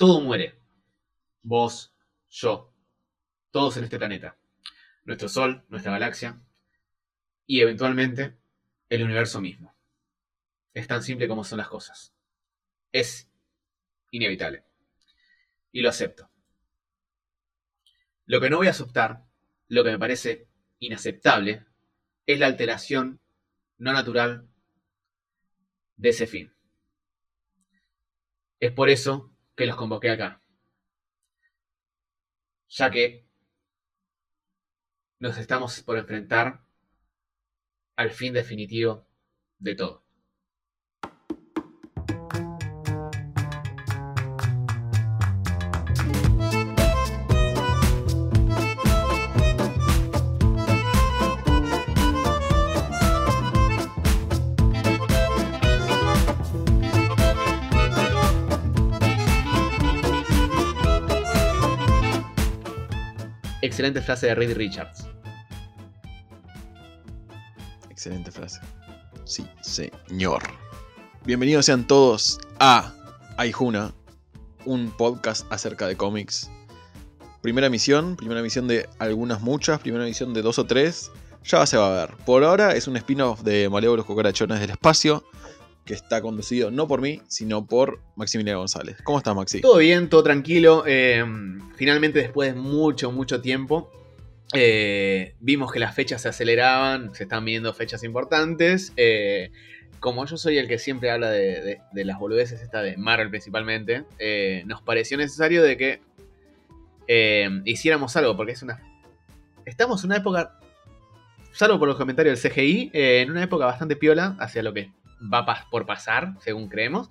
todo muere. Vos, yo, todos en este planeta. Nuestro Sol, nuestra galaxia y eventualmente el universo mismo. Es tan simple como son las cosas. Es inevitable. Y lo acepto. Lo que no voy a aceptar, lo que me parece inaceptable, es la alteración no natural de ese fin. Es por eso que los convoqué acá. Ya que nos estamos por enfrentar al fin definitivo de todo. Excelente frase de Reed Richards. Excelente frase. Sí, señor. Bienvenidos sean todos a Aijuna, un podcast acerca de cómics. Primera emisión, primera emisión de algunas muchas, primera emisión de dos o tres. Ya se va a ver. Por ahora es un spin-off de Malévolos Cucarachones del Espacio que está conducido no por mí, sino por Maximiliano González. ¿Cómo estás, Maxi? Todo bien, todo tranquilo. Eh, finalmente, después de mucho, mucho tiempo, eh, vimos que las fechas se aceleraban, se están viendo fechas importantes. Eh, como yo soy el que siempre habla de, las boludeces, esta de Marvel principalmente, nos pareció necesario de que hiciéramos algo, porque es una... Estamos en una época, salvo por los comentarios del CGI, en una época bastante piola hacia lo que va por pasar, según creemos.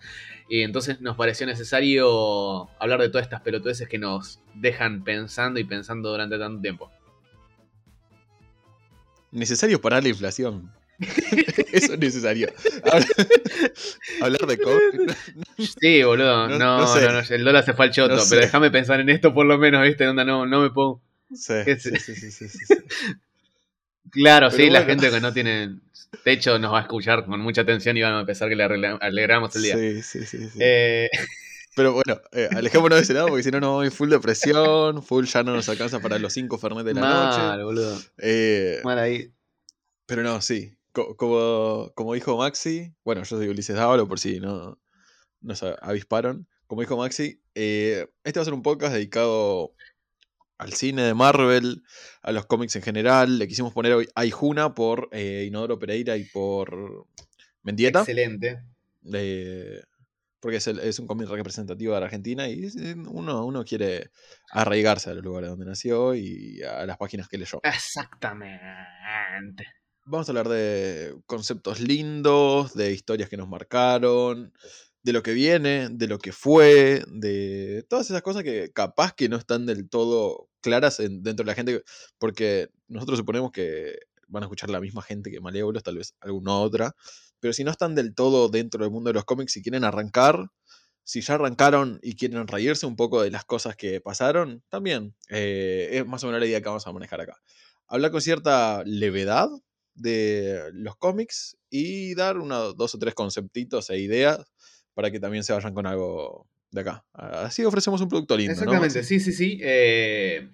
Y entonces nos pareció necesario hablar de todas estas pelotudeces que nos dejan pensando y pensando durante tanto tiempo. Necesario parar la inflación. Eso es necesario. Hablar de COVID. Sí, boludo. No, no, no, el dólar se fue al choto. pero déjame pensar en esto por lo menos, ¿viste? Onda, no, no me puedo. Sí, sí, sí, sí, Claro, sí, la gente que no tiene techo nos va a escuchar con mucha atención y van a empezar que le alegramos el día. Sí, sí, sí. Eh, pero bueno, eh, alejémonos de ese lado porque si no nos vamos full depresión, full ya no nos alcanza para los 5 Fernet de la noche. Boludo. Eh, Mal ahí. Pero no, sí. como, como dijo Maxi, bueno, yo soy Ulises Dávalo por si no nos avisparon. Como dijo Maxi, este va a ser un podcast dedicado al cine de Marvel, a los cómics en general. Le quisimos poner hoy Aijuna por eh, Inodoro Pereira y por Mendieta. Excelente. porque es, un cómic representativo de Argentina y uno, uno quiere arraigarse a los lugares donde nació y a las páginas que leyó. Exactamente. Vamos a hablar de conceptos lindos, de historias que nos marcaron, de lo que viene, de lo que fue, de todas esas cosas que capaz que no están del todo claras dentro de la gente, porque nosotros suponemos que van a escuchar la misma gente que Malévolos, tal vez alguna otra, pero si no están del todo dentro del mundo de los cómics y quieren arrancar, si ya arrancaron y quieren reírse un poco de las cosas que pasaron, también eh, es más o menos la idea que vamos a manejar acá. Hablar con cierta levedad de los cómics y dar una, dos o tres conceptitos e ideas para que también se vayan con algo de acá. Así ofrecemos un producto lindo. Exactamente, sí, sí, sí. Eh,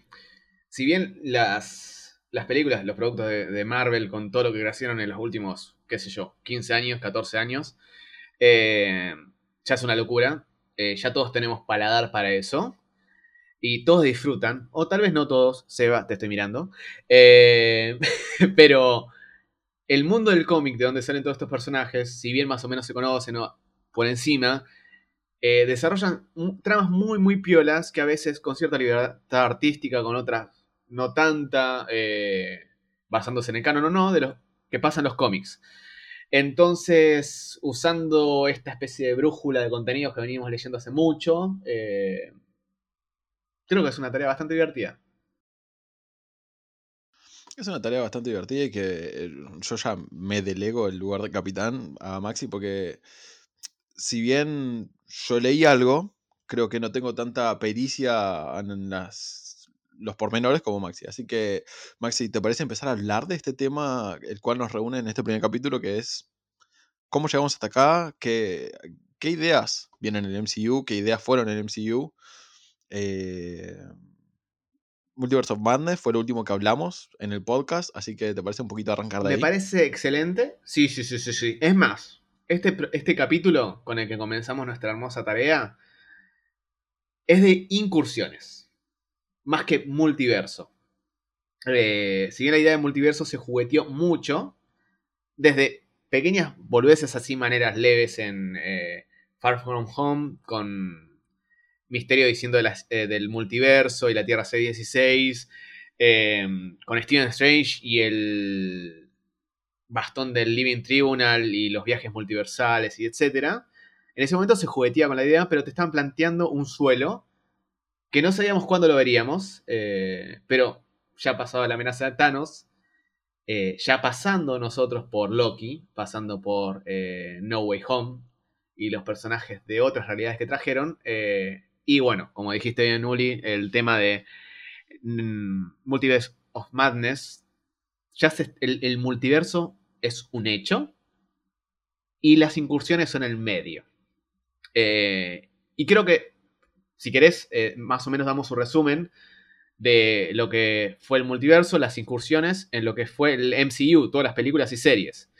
si bien las, las películas, los productos de, Marvel, con todo lo que crecieron en los últimos, qué sé yo, 15 años, 14 años, eh, ya es una locura. Eh, ya todos tenemos paladar para eso. Y todos disfrutan, o tal vez no todos, Seba, te estoy mirando. pero el mundo del cómic, de donde salen todos estos personajes, si bien más o menos se conocen por encima, eh, desarrollan tramas muy, muy piolas que a veces con cierta libertad artística, con otras no tanta, eh, basándose en el canon o no, de los que pasan los cómics. Entonces, usando esta especie de brújula de contenidos que venimos leyendo hace mucho, eh, creo que es una tarea bastante divertida. Es una tarea bastante divertida y que yo ya me delego el lugar de capitán a Maxi porque si bien yo leí algo, creo que no tengo tanta pericia en las, los pormenores como Maxi. Así que, Maxi, ¿te parece empezar a hablar de este tema, el cual nos reúne en este primer capítulo, que es cómo llegamos hasta acá, qué, qué ideas vienen en el MCU, qué ideas fueron en el MCU. Eh, Multiverse of Madness fue lo último que hablamos en el podcast, así que te parece un poquito arrancar de Me ahí. parece excelente. Sí, sí, sí, sí, sí. Es más, este, este capítulo con el que comenzamos nuestra hermosa tarea es de incursiones, más que multiverso. Eh, si bien la idea de multiverso se jugueteó mucho, desde pequeñas boludeces así, maneras leves en eh, Far From Home, con Misterio diciendo eh, del multiverso y la Tierra C16, eh, con Stephen Strange y el bastón del Living Tribunal y los viajes multiversales y etcétera. En ese momento se juguetía con la idea, pero te estaban planteando un suelo que no sabíamos cuándo lo veríamos, eh, pero ya pasado la amenaza de Thanos, eh, ya pasando nosotros por Loki, pasando por eh, No Way Home y los personajes de otras realidades que trajeron, y bueno, como dijiste bien, Uli, el tema de mm, Multiverse of Madness, ya se- el, multiverso es un hecho y las incursiones son el medio. Eh, y creo que, si querés, eh, más o menos damos un resumen de lo que fue el multiverso, las incursiones en lo que fue el MCU, todas las películas y series,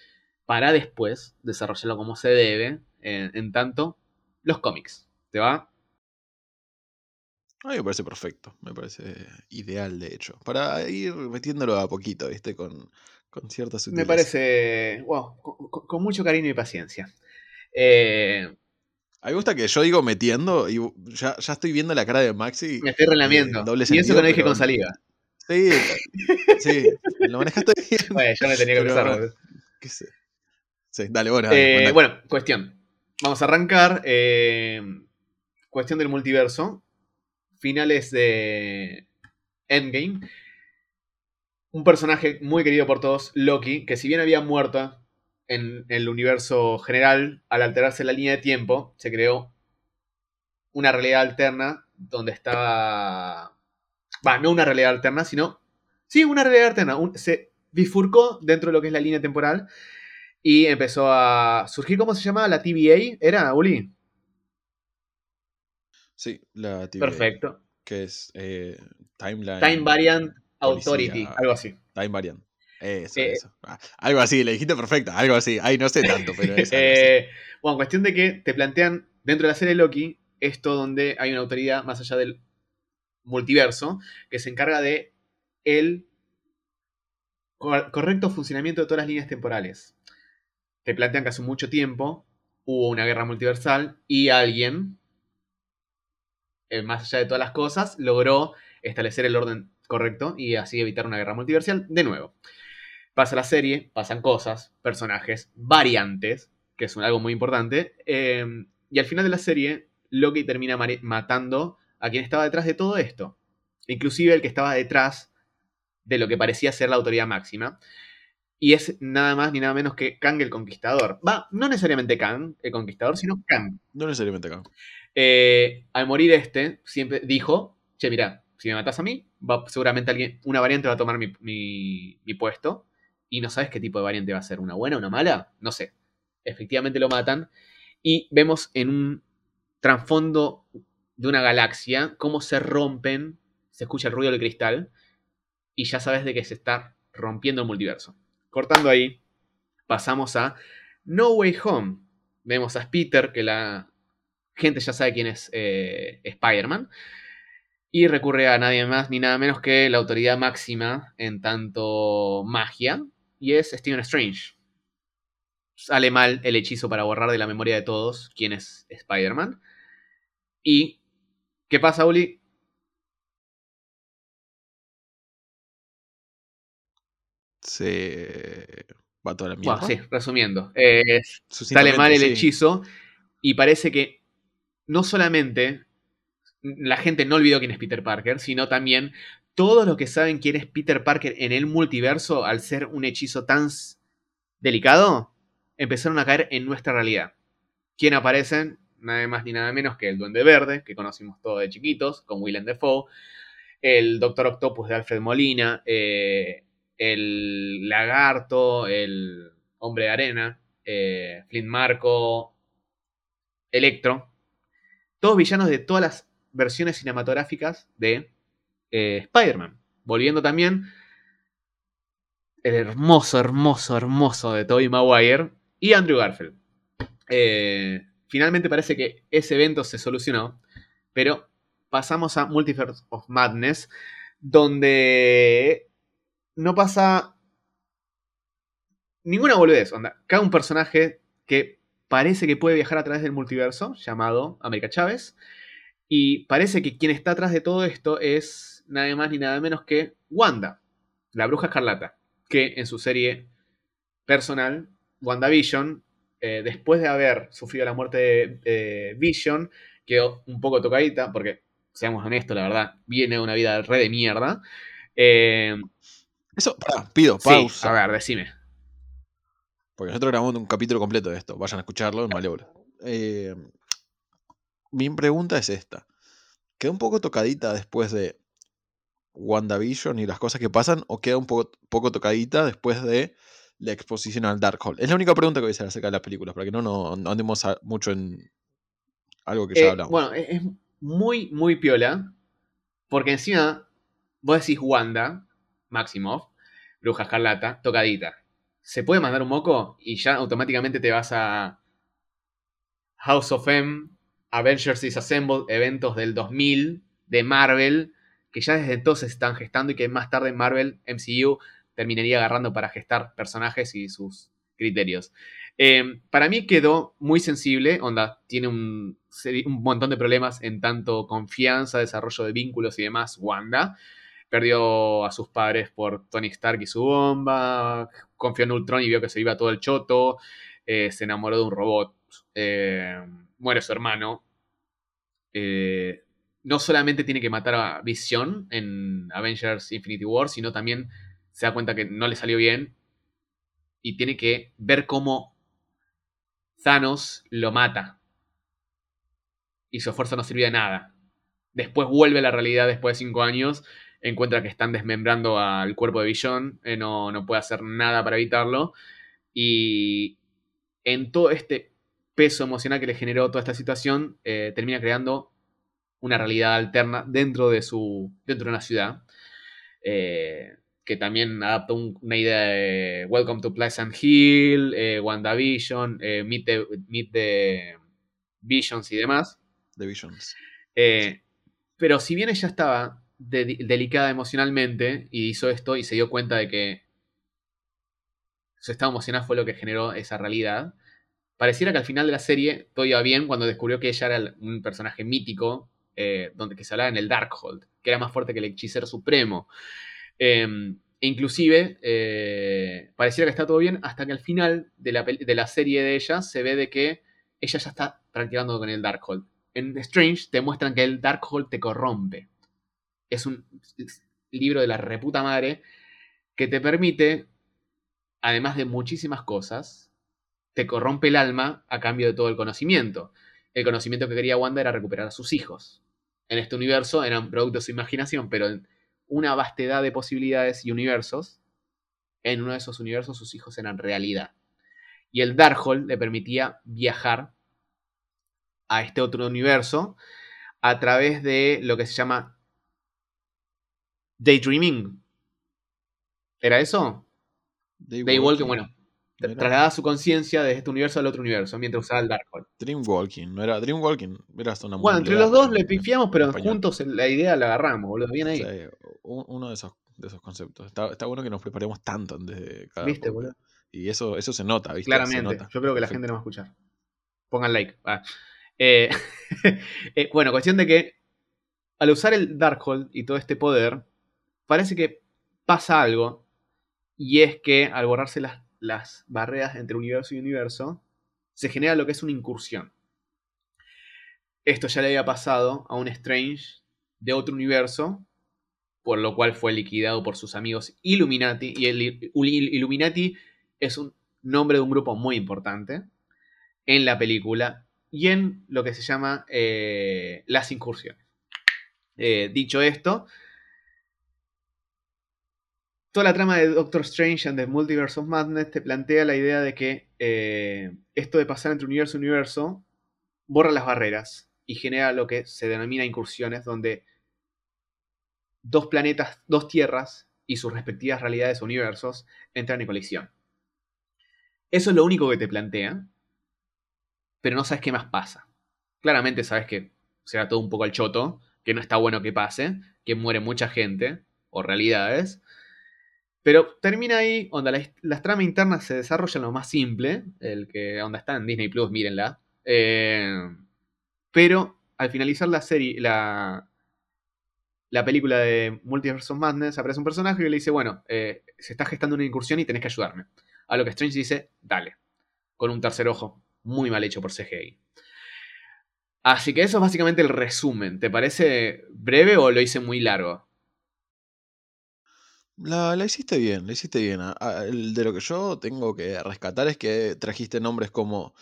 para después desarrollarlo como se debe, en, en tanto los cómics. ¿Te va? A mí me parece perfecto, me parece ideal, de hecho. Para ir metiéndolo a poquito, ¿viste? Con, con cierta sutileza. Me parece, wow, con, mucho cariño y paciencia. Eh, A mí me gusta que yo digo metiendo y ya, ya estoy viendo la cara de Maxi. me estoy relamiendo. Eh, doble y eso que no dije pero- con saliva. Sí, sí, lo manejaste bien. Bueno, yo me tenía que Pero- pensar. ¿Qué sé? Sí, dale, bueno. dale, Eh, bueno, cuestión. Vamos a arrancar. eh, cuestión del multiverso. Finales de Endgame. Un personaje muy querido por todos, Loki, que si bien había muerto en el universo general, al alterarse la línea de tiempo, se creó una realidad alterna donde estaba... Va, no una realidad alterna, sino... Sí, una realidad alterna. un- se bifurcó dentro de lo que es la línea temporal y empezó a surgir, ¿cómo se llama? La TVA, ¿era, Uli? Sí, la TVA, Perfecto. Que es eh, Timeline. Time Variant policía. Authority, algo así. Time Variant. Eso, Eh, eso. Ah, algo así, le dijiste perfecto, algo así. Ay, no sé tanto, pero es. Eh, bueno, cuestión de que te plantean dentro de la serie Loki esto donde hay una autoridad más allá del multiverso que se encarga de el cor- correcto funcionamiento de todas las líneas temporales. Te plantean que hace mucho tiempo hubo una guerra multiversal y alguien, eh, más allá de todas las cosas, logró establecer el orden correcto y así evitar una guerra multiversal de nuevo. Pasa la serie, pasan cosas, personajes, variantes, que es un- algo muy importante. eh, y al final de la serie, Loki termina matando a quien estaba detrás de todo esto. Inclusive el que estaba detrás de lo que parecía ser la autoridad máxima. Y es nada más ni nada menos que Kang el Conquistador. Va, no necesariamente Kang el Conquistador, sino Kang. No necesariamente acá. Eh, al morir este, siempre dijo, che, mira, si me matas a mí, va, seguramente alguien, una variante va a tomar mi, mi- mi puesto. Y no sabes qué tipo de variante va a ser, una buena, una mala, no sé. Efectivamente lo matan. Y vemos en un trasfondo de una galaxia cómo se rompen, se escucha el ruido del cristal. Y ya sabes de que se está rompiendo el multiverso. Cortando ahí, pasamos a No Way Home. Vemos a Peter, que la gente ya sabe quién es eh, Spider-Man. Y recurre a nadie más ni nada menos que la autoridad máxima en tanto magia. Y es Stephen Strange. Sale mal el hechizo para borrar de la memoria de todos quién es Spider-Man. Y. ¿Qué pasa, Uli? Se va toda la mierda. Bueno, sí, resumiendo. Eh, sale mal el sí. hechizo y parece que no solamente la gente no olvidó quién es Peter Parker, sino también todos los que saben quién es Peter Parker en el multiverso, al ser un hechizo tan delicado, empezaron a caer en nuestra realidad. ¿Quién aparecen? Nada más ni nada menos que el Duende Verde, que conocimos todos de chiquitos, con Willem Dafoe, el Doctor Octopus de Alfred Molina, eh, el Lagarto, el Hombre de Arena, eh, Flint Marco, Electro. Todos villanos de todas las versiones cinematográficas de eh, Spider-Man. Volviendo también el hermoso, hermoso, hermoso de Tobey Maguire y Andrew Garfield. Eh, finalmente parece que ese evento se solucionó, pero pasamos a Multiverse of Madness, donde no pasa ninguna boludez. Onda. Cada un personaje que parece que puede viajar a través del multiverso, llamado América Chávez, y parece que quien está atrás de todo esto es nada más ni nada menos que Wanda, la bruja escarlata, que en su serie personal, WandaVision, eh, después de haber sufrido la muerte de Vision, quedó un poco tocadita, porque, seamos honestos, la verdad, viene una vida re de mierda. Eh, Eso, pará, pido pausa. a ver, decime. Porque nosotros grabamos un capítulo completo de esto. Vayan a escucharlo en Malebra. Eh, mi pregunta es esta. ¿Queda un poco tocadita después de WandaVision y las cosas que pasan? ¿O queda un poco, poco tocadita después de la exposición al Darkhold? Es la única pregunta que voy a hacer acerca de las películas, para que no, no, andemos mucho en algo que ya eh, hablamos. Bueno, es muy, muy piola. Porque encima, vos decís Wanda, Maximoff, Bruja Escarlata, tocadita. Se puede mandar un moco y ya automáticamente te vas a House of M, Avengers Disassembled, eventos del 2000 de Marvel, que ya desde entonces están gestando y que más tarde Marvel MCU terminaría agarrando para gestar personajes y sus criterios. Eh, para mí quedó muy sensible, onda, tiene un, un, montón de problemas en tanto confianza, desarrollo de vínculos y demás, Wanda. Perdió a sus padres por Tony Stark y su bomba, confió en Ultron y vio que se iba todo el choto, eh, se enamoró de un robot, eh, muere su hermano. Eh, no solamente tiene que matar a Vision en Avengers Infinity War, sino también se da cuenta que no le salió bien y tiene que ver cómo Thanos lo mata. Y su esfuerzo no sirvió de nada. Después vuelve a la realidad después de cinco años, encuentra que están desmembrando al cuerpo de Vision, eh, no, no puede hacer nada para evitarlo. Y en todo este peso emocional que le generó toda esta situación, eh, termina creando una realidad alterna dentro de su. dentro de una ciudad. Eh, que también adapta una idea de Welcome to Pleasant Hill, eh, WandaVision, Meet, the, Meet the Visions y demás. The Visions. Pero si bien ella estaba de, delicada emocionalmente y hizo esto y se dio cuenta de que su estado emocional fue lo que generó esa realidad, pareciera que al final de la serie todo iba bien cuando descubrió que ella era un personaje mítico eh, donde que se hablaba en el Darkhold, que era más fuerte que el hechicero supremo. Eh, inclusive, eh, pareciera que está todo bien hasta que al final de la, de la, serie de ella se ve de que ella ya está practicando con el Darkhold. En Strange te muestran que el Darkhold te corrompe. Es un libro de la reputa madre que te permite, además de muchísimas cosas, te corrompe el alma a cambio de todo el conocimiento. El conocimiento que quería Wanda era recuperar a sus hijos. En este universo eran productos de su imaginación, pero en una vastedad de posibilidades y universos. En uno de esos universos sus hijos eran realidad. Y el Darkhold le permitía viajar a este otro universo a través de lo que se llama Daydreaming. ¿Era eso? Daywalking, bueno. Trasladaba su conciencia de este universo al otro universo mientras usaba el Darkhold. Dreamwalking, no era Dreamwalking, era hasta una Bueno, entre los dos le pifiamos, pero juntos la idea la agarramos, boludo. Bien ahí. Uno de esos, de esos conceptos. Está, está, bueno que nos preparemos tanto antes de cada. ¿Viste, boludo? Y eso, eso se nota, ¿viste? Claramente. Nota. Yo creo que la gente no va a escuchar. Pongan like. Ah. Eh, eh, bueno, cuestión de que al usar el Darkhold y todo este poder, parece que pasa algo. Y es que al borrarse las, barreras entre universo y universo, se genera lo que es una incursión. Esto ya le había pasado a un Strange de otro universo, por lo cual fue liquidado por sus amigos Illuminati. Y el Illuminati es un nombre de un grupo muy importante en la película y en lo que se llama eh, las incursiones. Eh, dicho esto, toda la trama de Doctor Strange and the Multiverse of Madness te plantea la idea de que eh, esto de pasar entre universo y universo borra las barreras y genera lo que se denomina incursiones, donde dos planetas, dos tierras y sus respectivas realidades o universos entran en colisión. Eso es lo único que te plantea, pero no sabes qué más pasa. Claramente sabes que será todo un poco al choto, que no está bueno que pase, que muere mucha gente, o realidades. Pero termina ahí, donde las, tramas internas se desarrollan lo más simple, el que onda está en Disney Plus, mírenla. Eh, pero al finalizar la serie, la, la película de Multiverse Madness, aparece un personaje que le dice, bueno, eh, se está gestando una incursión y tenés que ayudarme. A lo que Strange dice, dale, con un tercer ojo, muy mal hecho por CGI. Así que eso es básicamente el resumen. ¿Te parece breve o lo hice muy largo? La, la hiciste bien, la hiciste bien. de lo que yo tengo que rescatar es que trajiste nombres como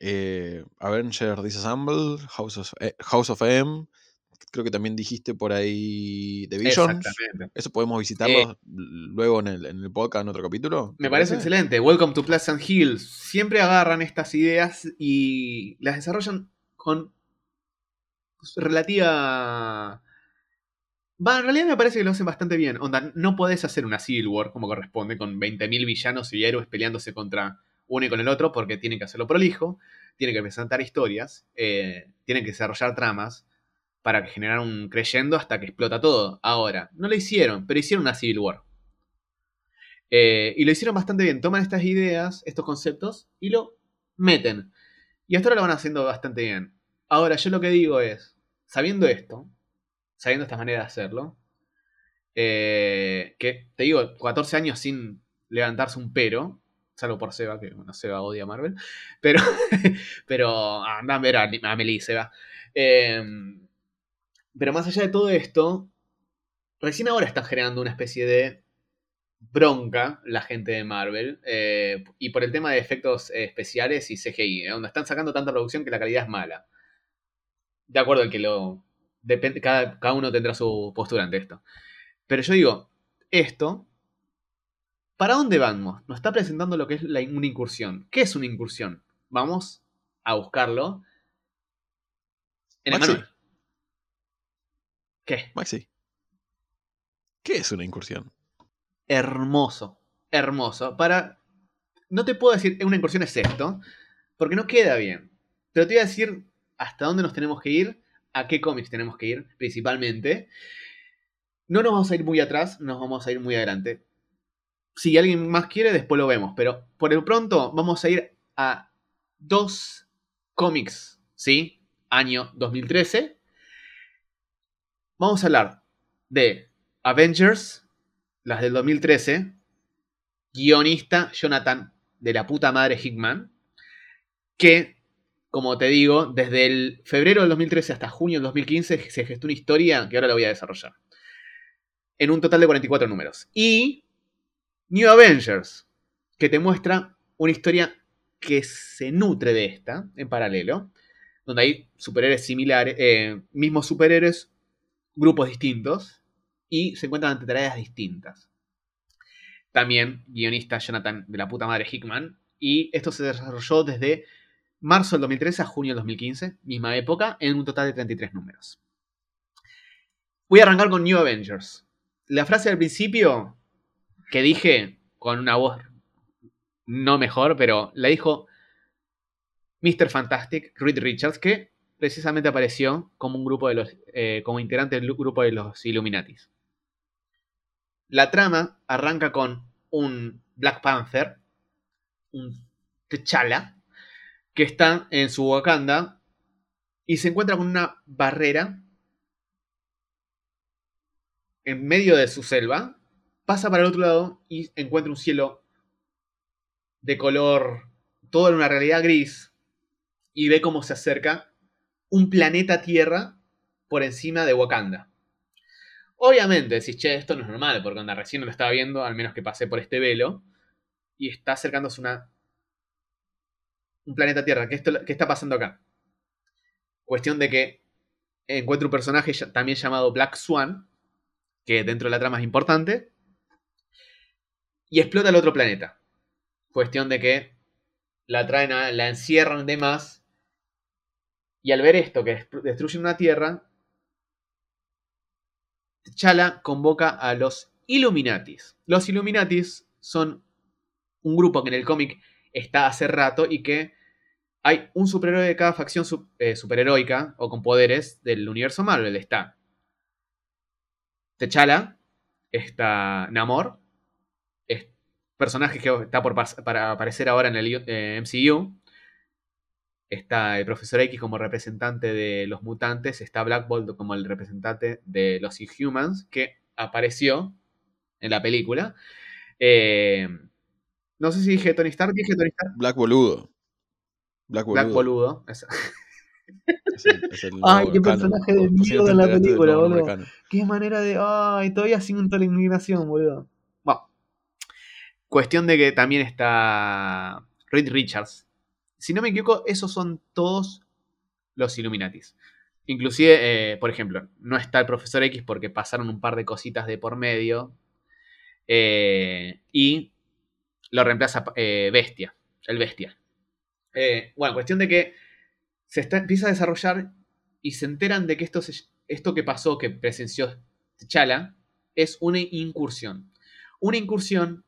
eh, Avenger Disassemble, House of, eh, House of M, creo que también dijiste por ahí The Visions. Eso podemos visitarlo luego en el, en el, podcast, en otro capítulo. Me parece, excelente. Welcome to Pleasant Hills. Siempre agarran estas ideas y las desarrollan con relativa... Va, en realidad me parece que lo hacen bastante bien. Onda, no podés hacer una Civil War como corresponde, con 20.000 villanos y héroes peleándose contra uno y con el otro, porque tienen que hacerlo prolijo, tienen que presentar historias, eh, tienen que desarrollar tramas para generar un creyendo hasta que explota todo. Ahora, no lo hicieron, pero hicieron una Civil War. Eh, y lo hicieron bastante bien. Toman estas ideas, estos conceptos, y lo meten. Y hasta ahora lo van haciendo bastante bien. Ahora, yo lo que digo es, sabiendo esto, sabiendo esta manera de hacerlo, eh, que te digo, 14 años sin levantarse un pero, salvo por Seba, que no Seba odia Marvel, pero, pero anda a ver a, a Seba. Eh, pero más allá de todo esto, recién ahora están generando una especie de bronca la gente de Marvel. Eh, y por el tema de efectos eh, especiales y CGI, donde están sacando tanta producción que la calidad es mala. De acuerdo al que lo. Depende, cada, cada uno tendrá su postura ante esto. Pero yo digo, esto. ¿Para dónde vamos? Nos está presentando lo que es una incursión. ¿Qué es una incursión? Vamos a buscarlo. En el manual. ¿Qué? Maxi. ¿Qué es una incursión? Hermoso. Hermoso. Para. No te puedo decir una incursión es esto, porque no queda bien. Pero te voy a decir hasta dónde nos tenemos que ir, a qué cómics tenemos que ir, principalmente. No nos vamos a ir muy atrás, nos vamos a ir muy adelante. Si alguien más quiere, después lo vemos. Pero por el pronto vamos a ir a dos cómics, ¿sí? Año 2013 Vamos a hablar de Avengers, las del 2013, guionista Jonathan de la puta madre Hickman, que, como te digo, desde el febrero del 2013 hasta junio del 2015 se gestó una historia que ahora la voy a desarrollar. En un total de 44 números. Y New Avengers, que te muestra una historia que se nutre de esta, en paralelo, donde hay superhéroes similares, eh, mismos superhéroes, grupos distintos y se encuentran ante tareas distintas. También guionista Jonathan de la puta madre Hickman. Y esto se desarrolló desde marzo del 2013 a junio del 2015, misma época, en un total de 33 números. Voy a arrancar con New Avengers. La frase del principio que dije con una voz no mejor, pero la dijo Mr. Fantastic, Reed Richards, que precisamente apareció como un grupo de los, eh, como integrante del grupo de los Illuminatis. La trama arranca con un Black Panther, un T'Challa, que está en su Wakanda y se encuentra con una barrera en medio de su selva, pasa para el otro lado y encuentra un cielo de color, todo en una realidad gris, y ve cómo se acerca un planeta Tierra por encima de Wakanda. Obviamente decís, che, esto no es normal, porque cuando recién lo estaba viendo, al menos que pasé por este velo, y está acercándose una, un planeta Tierra. ¿Qué, ¿Qué está pasando acá? Cuestión de que encuentra un personaje también llamado Black Swan, que dentro de la trama es importante, y explota el otro planeta. Cuestión de que la traen, la encierran de más Y al ver esto, que destruyen una tierra, T'Challa convoca a los Illuminatis. Los Illuminatis son un grupo que en el cómic está hace rato y que hay un superhéroe de cada facción eh, superheroica o con poderes del universo Marvel. Está T'Challa, está Namor, es personaje que está por para aparecer ahora en el eh, MCU. Está el Profesor X como representante de los mutantes. Está Black Bolt como el representante de los Inhumans, que apareció en la película. Eh, no sé si dije Tony Stark, dije Tony Stark. Black Boludo. Black Boludo. Black Boludo. ay, qué personaje de mierda en la película, boludo. Qué manera de. Ay, todavía sin la inmigración, boludo. Bueno. Cuestión de que también está Reed Richards. Si no me equivoco, esos son todos los Illuminatis. Inclusive, eh, por ejemplo, no está el profesor X porque pasaron un par de cositas de por medio. Eh, y lo reemplaza eh, Bestia, el Bestia. bueno, cuestión de que se empieza a desarrollar y se enteran de que esto, esto que pasó, que presenció Chala, es una incursión. Una incursión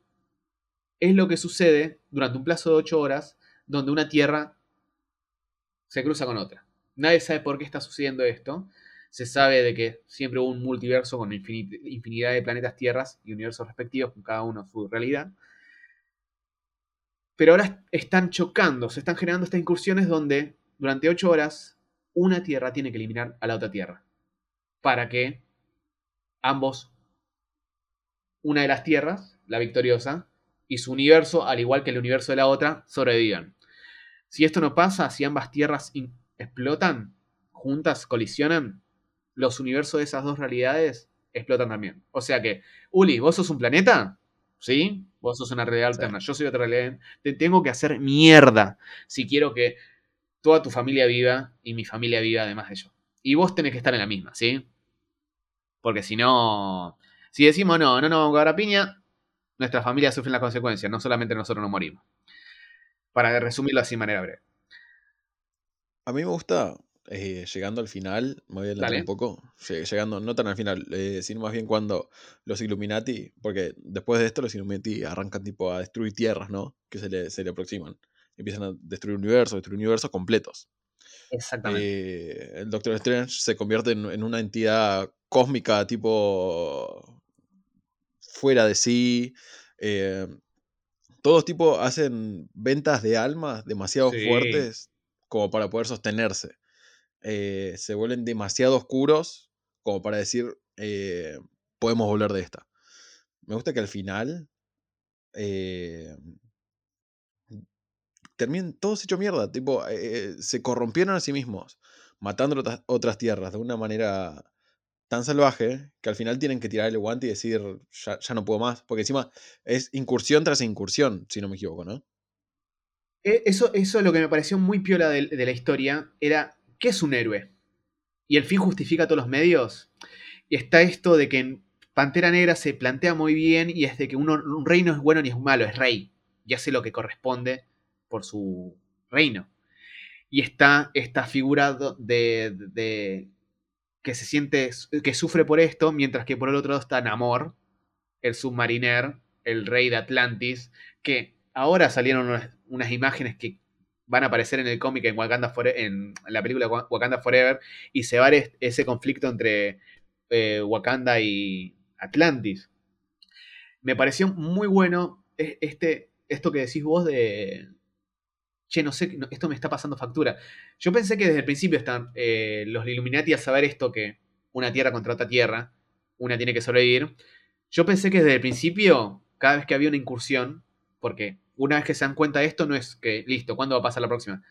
es lo que sucede durante un plazo de 8 horas donde una Tierra se cruza con otra. Nadie sabe por qué está sucediendo esto. Se sabe de que siempre hubo un multiverso con infinidad de planetas Tierras y universos respectivos, con cada uno su realidad. Pero ahora están chocando, se están generando estas incursiones donde durante ocho horas, una tierra tiene que eliminar a la otra tierra. Para que ambos, una de las tierras, la victoriosa, y su universo, al igual que el universo de la otra, sobrevivan. Si esto no pasa, si ambas tierras explotan, juntas, colisionan, los universos de esas dos realidades explotan también. O sea que, Uli, ¿vos sos un planeta? ¿Sí? Vos sos una realidad alterna. Yo soy otra realidad. Te tengo que hacer mierda si quiero que toda tu familia viva y mi familia viva además de yo. Y vos tenés que estar en la misma, ¿sí? Porque si no, si decimos no, no nos vamos a cagar a piña, nuestra familia sufre las consecuencias, no solamente nosotros nos morimos. Para resumirlo así de manera breve. A mí me gusta, eh, llegando al final, me voy a adelantar un poco, llegando, no tan al final, eh, sino más bien cuando los Illuminati, porque después de esto los Illuminati arrancan tipo a destruir tierras, ¿no? Que se le, se le aproximan empiezan a destruir universos, destruir universos completos. Exactamente. Eh, el Doctor Strange se convierte en, una entidad cósmica tipo fuera de sí. Eh, todos tipo hacen ventas de almas demasiado fuertes como para poder sostenerse. Eh, se vuelven demasiado oscuros como para decir podemos volver de esta. Me gusta que al final terminan todos hechos mierda. Tipo, eh, se corrompieron a sí mismos, matando otras, tierras de una manera tan salvaje que al final tienen que tirar el guante y decir, ya, no puedo más. Porque encima es incursión tras incursión, si no me equivoco, ¿no? E, eso, eso es lo que me pareció muy piola de, la historia. Era, ¿qué es un héroe? Y el fin justifica todos los medios. Y está esto de que en Pantera Negra se plantea muy bien y es de que un rey no es bueno ni es malo, es rey. Y hace lo que corresponde por su reino. Y está esta figura de, que se siente, que sufre por esto, mientras que por el otro lado está Namor, el submariner, el rey de Atlantis, que ahora salieron unas, imágenes que van a aparecer en el cómic en, Wakanda en la película Wakanda Forever, y se va a ese conflicto entre eh, Wakanda y Atlantis. Me pareció muy bueno este, esto que decís vos de, che, no sé, esto me está pasando factura. Yo pensé que desde el principio están eh, los Illuminati a saber esto que una tierra contra otra tierra, una tiene que sobrevivir. Yo pensé que desde el principio, cada vez que había una incursión, porque una vez que se dan cuenta de esto, no es que, listo, ¿cuándo va a pasar la próxima?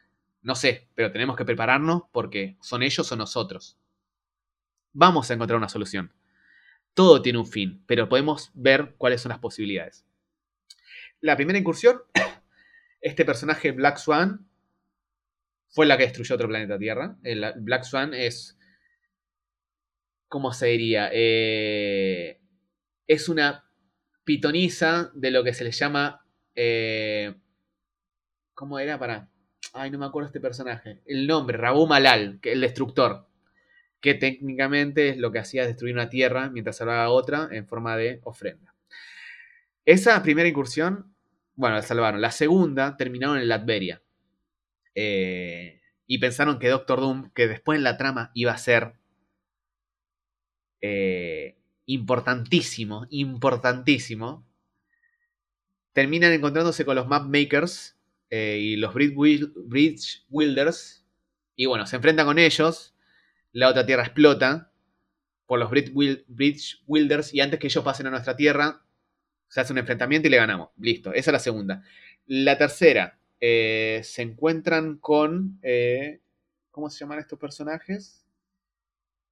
No sé, pero tenemos que prepararnos porque son ellos o nosotros. Vamos a encontrar una solución. Todo tiene un fin, pero podemos ver cuáles son las posibilidades. La primera incursión este personaje Black Swan fue la que destruyó otro planeta Tierra. El Black Swan es. ¿Cómo se diría? Eh, es una pitonisa de lo que se le llama. Eh, ¿Cómo era? Para. Ay, no me acuerdo este personaje. El nombre, Rabu Malal, el destructor. Que técnicamente es lo que hacía destruir una tierra mientras salvaba otra en forma de ofrenda. Esa primera incursión, bueno, la salvaron. La segunda terminaron en Latveria. Eh, y pensaron que Doctor Doom, que después en la trama iba a ser eh, importantísimo, importantísimo, terminan encontrándose con los Mapmakers eh, y los Bridge Wielders. Y bueno, se enfrentan con ellos. La otra tierra explota por los Bridge Wielders. Y antes que ellos pasen a nuestra tierra, se hace un enfrentamiento y le ganamos. Listo, esa es la segunda. La tercera, eh, se encuentran con... Eh, ¿Cómo se llaman estos personajes?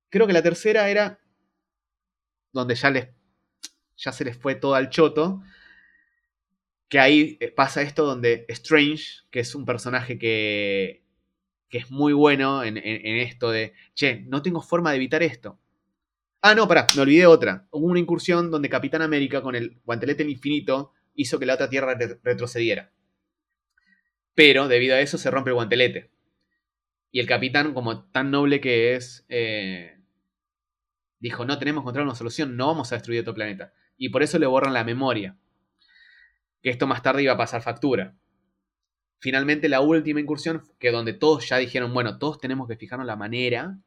Creo que la tercera era donde ya, les, ya se les fue todo al choto que ahí eh, pasa esto donde Strange, que es un personaje que, que es muy bueno en, esto de, che, no tengo forma de evitar esto. Ah, no, pará, me olvidé otra. Hubo una incursión donde Capitán América con el guantelete del infinito hizo que la otra Tierra retrocediera. Pero debido a eso se rompe el guantelete. Y el capitán, como tan noble que es, eh, dijo, no tenemos que encontrar una solución, no vamos a destruir otro planeta. Y por eso le borran la memoria que esto más tarde iba a pasar factura. Finalmente la última incursión, que donde todos ya dijeron, bueno, todos tenemos que fijarnos la manera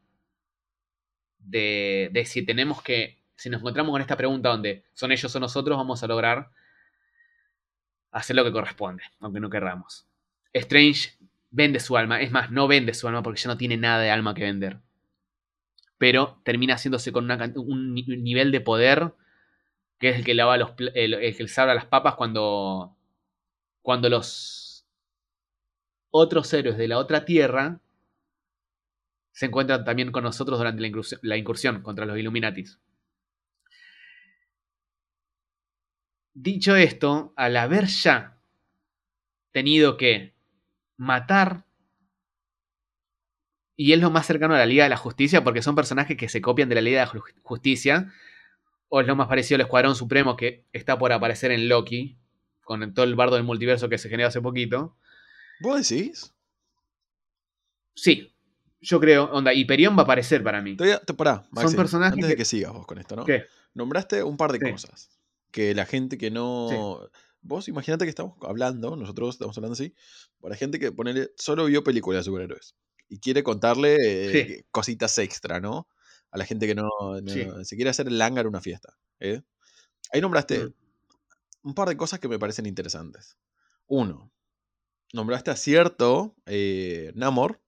de, de si tenemos que, si nos encontramos con esta pregunta donde son ellos o nosotros, vamos a lograr hacer lo que corresponde, aunque no querramos. Strange vende su alma, es más, no vende su alma porque ya no tiene nada de alma que vender. Pero termina haciéndose con un nivel de poder que es el que lava los el, que salva las papas cuando cuando los otros héroes de la otra tierra se encuentran también con nosotros durante la incursión, contra los Illuminatis. Dicho esto, al haber ya tenido que matar, y es lo más cercano a la Liga de la Justicia, porque son personajes que se copian de la Liga de la Justicia, o es lo más parecido al Escuadrón Supremo que está por aparecer en Loki, con todo el bardo del multiverso que se generó hace poquito. ¿Vos decís? Sí, yo creo. Onda, Hyperion va a aparecer para mí. pará, Son personajes. Antes de que sigas vos con esto, ¿no? ¿Qué? Nombraste un par de cosas. Que la gente que no. Vos imagínate que estamos hablando, nosotros estamos hablando así, para gente que ponele, solo vio películas de superhéroes y quiere contarle eh, cositas extra, ¿no? A la gente que no, se quiere hacer el langar una fiesta. ¿eh? Ahí nombraste mm. un par de cosas que me parecen interesantes. Uno, nombraste a cierto eh, Namor.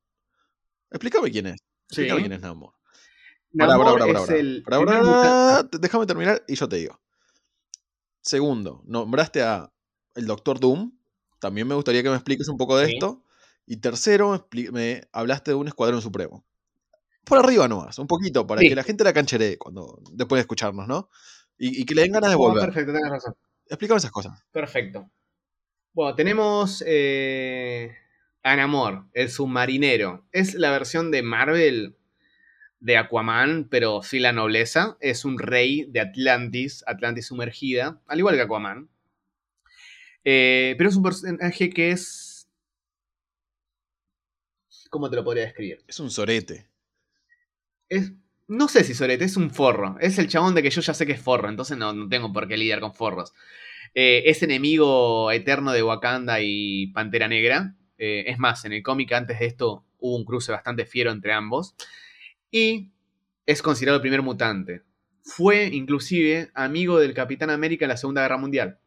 Explícame quién es. Explícame quién es Namor. Namor es el Déjame terminar y yo te digo. Segundo, nombraste a el Doctor Doom. También me gustaría que me expliques un poco de esto. Y tercero, me hablaste de un Escuadrón Supremo por arriba nomás, un poquito, para que la gente la cancheree cuando, después de escucharnos, ¿no? Y, que le den ganas de volver. perfecto, tenés razón. Explícame esas cosas. Perfecto. Bueno, tenemos eh, Anamor, el submarinero. Es la versión de Marvel de Aquaman, pero sin la nobleza. Es un rey de Atlantis, Atlantis sumergida, al igual que Aquaman. Eh, pero es un personaje que es... ¿Cómo te lo podría describir? Es un sorete no sé si Sorete, es un forro. Es el chabón de que yo ya sé que es forro, entonces no, tengo por qué lidiar con forros. Eh, es enemigo eterno de Wakanda y Pantera Negra. Eh, es más, en el cómic antes de esto hubo un cruce bastante fiero entre ambos. Y es considerado el primer mutante. Fue inclusive amigo del Capitán América en la Segunda Guerra Mundial.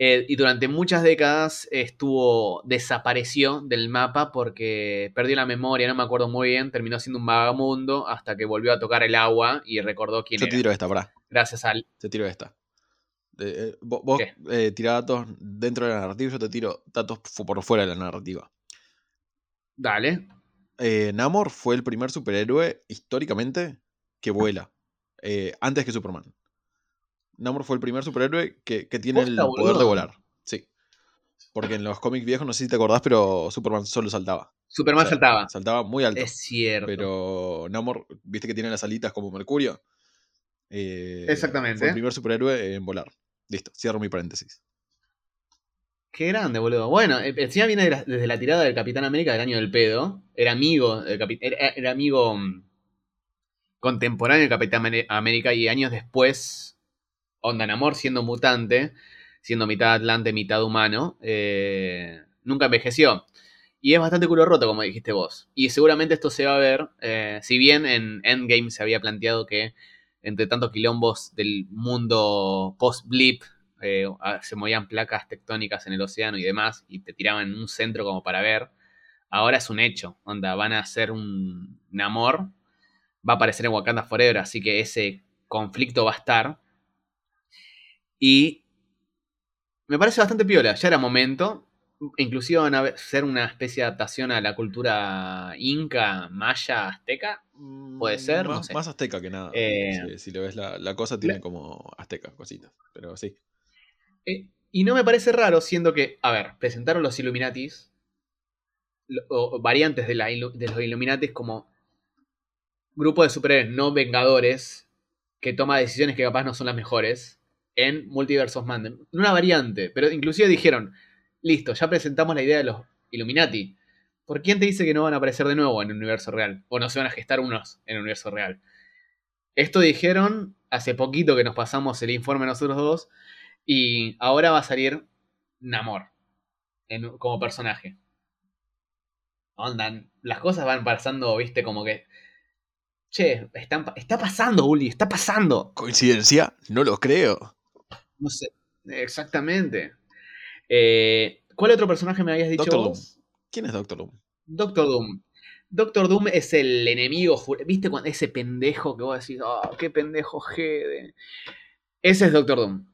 Eh, y durante muchas décadas estuvo, desapareció del mapa porque perdió la memoria, no me acuerdo muy bien, terminó siendo un vagamundo hasta que volvió a tocar el agua y recordó quién Yo era. te tiro esta, pará. Gracias al... Te tiro esta. Eh, vos eh, datos dentro de la narrativa, yo te tiro datos por fuera de la narrativa. Dale. Eh, Namor fue el primer superhéroe históricamente que vuela. antes que Superman. Namor fue el primer superhéroe que, tiene el poder de volar. Sí. Porque en los cómics viejos, no sé si te acordás, pero Superman solo saltaba. Superman saltaba. Saltaba muy alto. Es cierto. Pero Namor, viste que tiene las alitas como Mercurio. Eh, Exactamente. Fue el primer superhéroe en volar. Listo, cierro mi paréntesis. Qué grande, boludo. Bueno, eh, encima viene de la- desde la tirada del Capitán América del año del pedo. Era amigo, del era, era amigo mm, contemporáneo del Capitán América y años después, Onda Namor siendo mutante, siendo mitad atlante, mitad humano, eh, nunca envejeció. Y es bastante culo roto, como dijiste vos. Y seguramente esto se va a ver, eh, si bien en Endgame se había planteado que entre tantos quilombos del mundo post-blip, eh, se movían placas tectónicas en el océano y demás, y te tiraban en un centro como para ver. Ahora es un hecho, onda, van a hacer un Namor, va a aparecer en Wakanda Forever, así que ese conflicto va a estar. Y me parece bastante piola, ya era momento. Inclusive van a ser una especie de adaptación a la cultura inca, maya, azteca. Puede ser, no Más, sé. más azteca que nada. Eh, si, si lo ves, la, la cosa tiene como azteca, cositas. Pero sí. Eh, y no me parece raro, siendo que, a ver, presentaron los Illuminatis, lo- o variantes de, la de los Illuminatis como grupo de superhéroes no vengadores que toma decisiones que capaz no son las mejores en Multiversos Madness. Una variante, pero inclusive dijeron, listo, ya presentamos la idea de los Illuminati. ¿Por quién te dice que no van a aparecer de nuevo en el universo real? O no se van a gestar unos en el universo real. Esto dijeron hace poquito que nos pasamos el informe nosotros dos. Y ahora va a salir Namor en- como personaje. Onda, las cosas van pasando, viste, como que. Che, está pasando, Uli, está pasando. ¿Coincidencia? No lo creo. No sé. Exactamente. Eh, ¿Cuál otro personaje me habías dicho Doctor vos? ¿Quién es Doctor Doom? Doctor Doom. Doctor Doom es el enemigo. ju- ¿Viste cuando ese pendejo que vos decís, oh, qué pendejo Gede? Ese es Doctor Doom.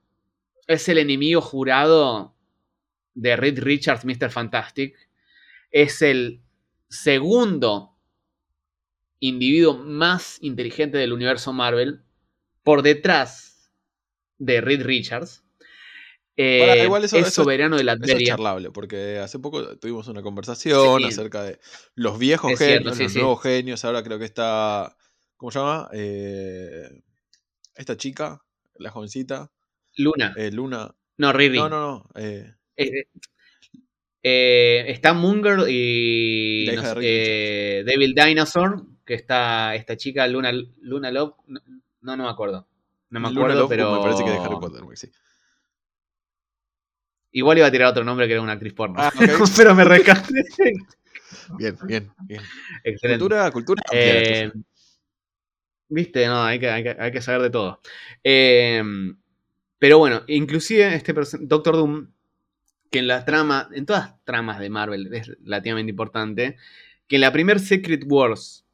Es el enemigo jurado de Reed Richards, Mr. Fantastic. Es el segundo individuo más inteligente del universo Marvel. Por detrás de Reed Richards. Eh, igual eso- es eso- soberano de la Eso es charlable, porque hace poco tuvimos una conversación Sí. acerca de los viejos cierto, genios, sí, los sí. nuevos genios. Ahora creo que está. ¿Cómo se llama? Eh, esta chica, la jovencita, Luna. eh, Luna. no, Riri. No, no, no. eh, está Moon y no sé, Reed eh, Devil Dinosaur, que está esta chica Luna, Luna Love. No, no me acuerdo. No me acuerdo, pero. Me parece que de Harry Potter, sí. Igual iba a tirar otro nombre que era una actriz porno. Ah, pero me rescaté. Bien, bien, bien. Excelente. Cultura, cultura Eh. Viste, no, hay que, hay que, hay que saber de todo. Eh, pero bueno, inclusive este Doctor Doom, que en la trama, en todas las tramas de Marvel es relativamente importante, que en la primer Secret Wars,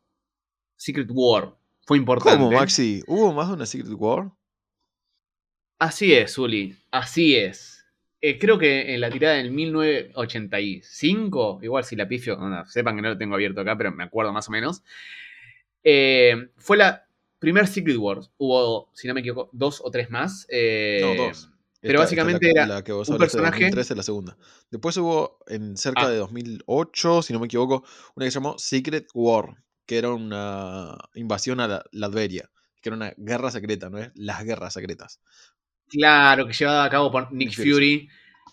Secret War, fue importante. ¿Cómo, Maxi? ¿Hubo más de una Secret War? Así es, Uli, así es. Eh, creo que en la tirada del 1985, igual si la pifio, no, sepan que no lo tengo abierto acá, pero me acuerdo más o menos. eh, fue la primer Secret Wars. Hubo, si no me equivoco, dos o tres más. eh, No, dos. Pero Esta- básicamente esta, la, era la que vos un de personaje- 2013, la segunda. Después hubo en cerca Ah. de 2008, si no me equivoco, una que se llamó Secret War, que era una invasión a la, Latveria, que era una guerra secreta, ¿no es? Las guerras secretas. Claro, que llevaba a cabo por Nick Nick Fury, Fury.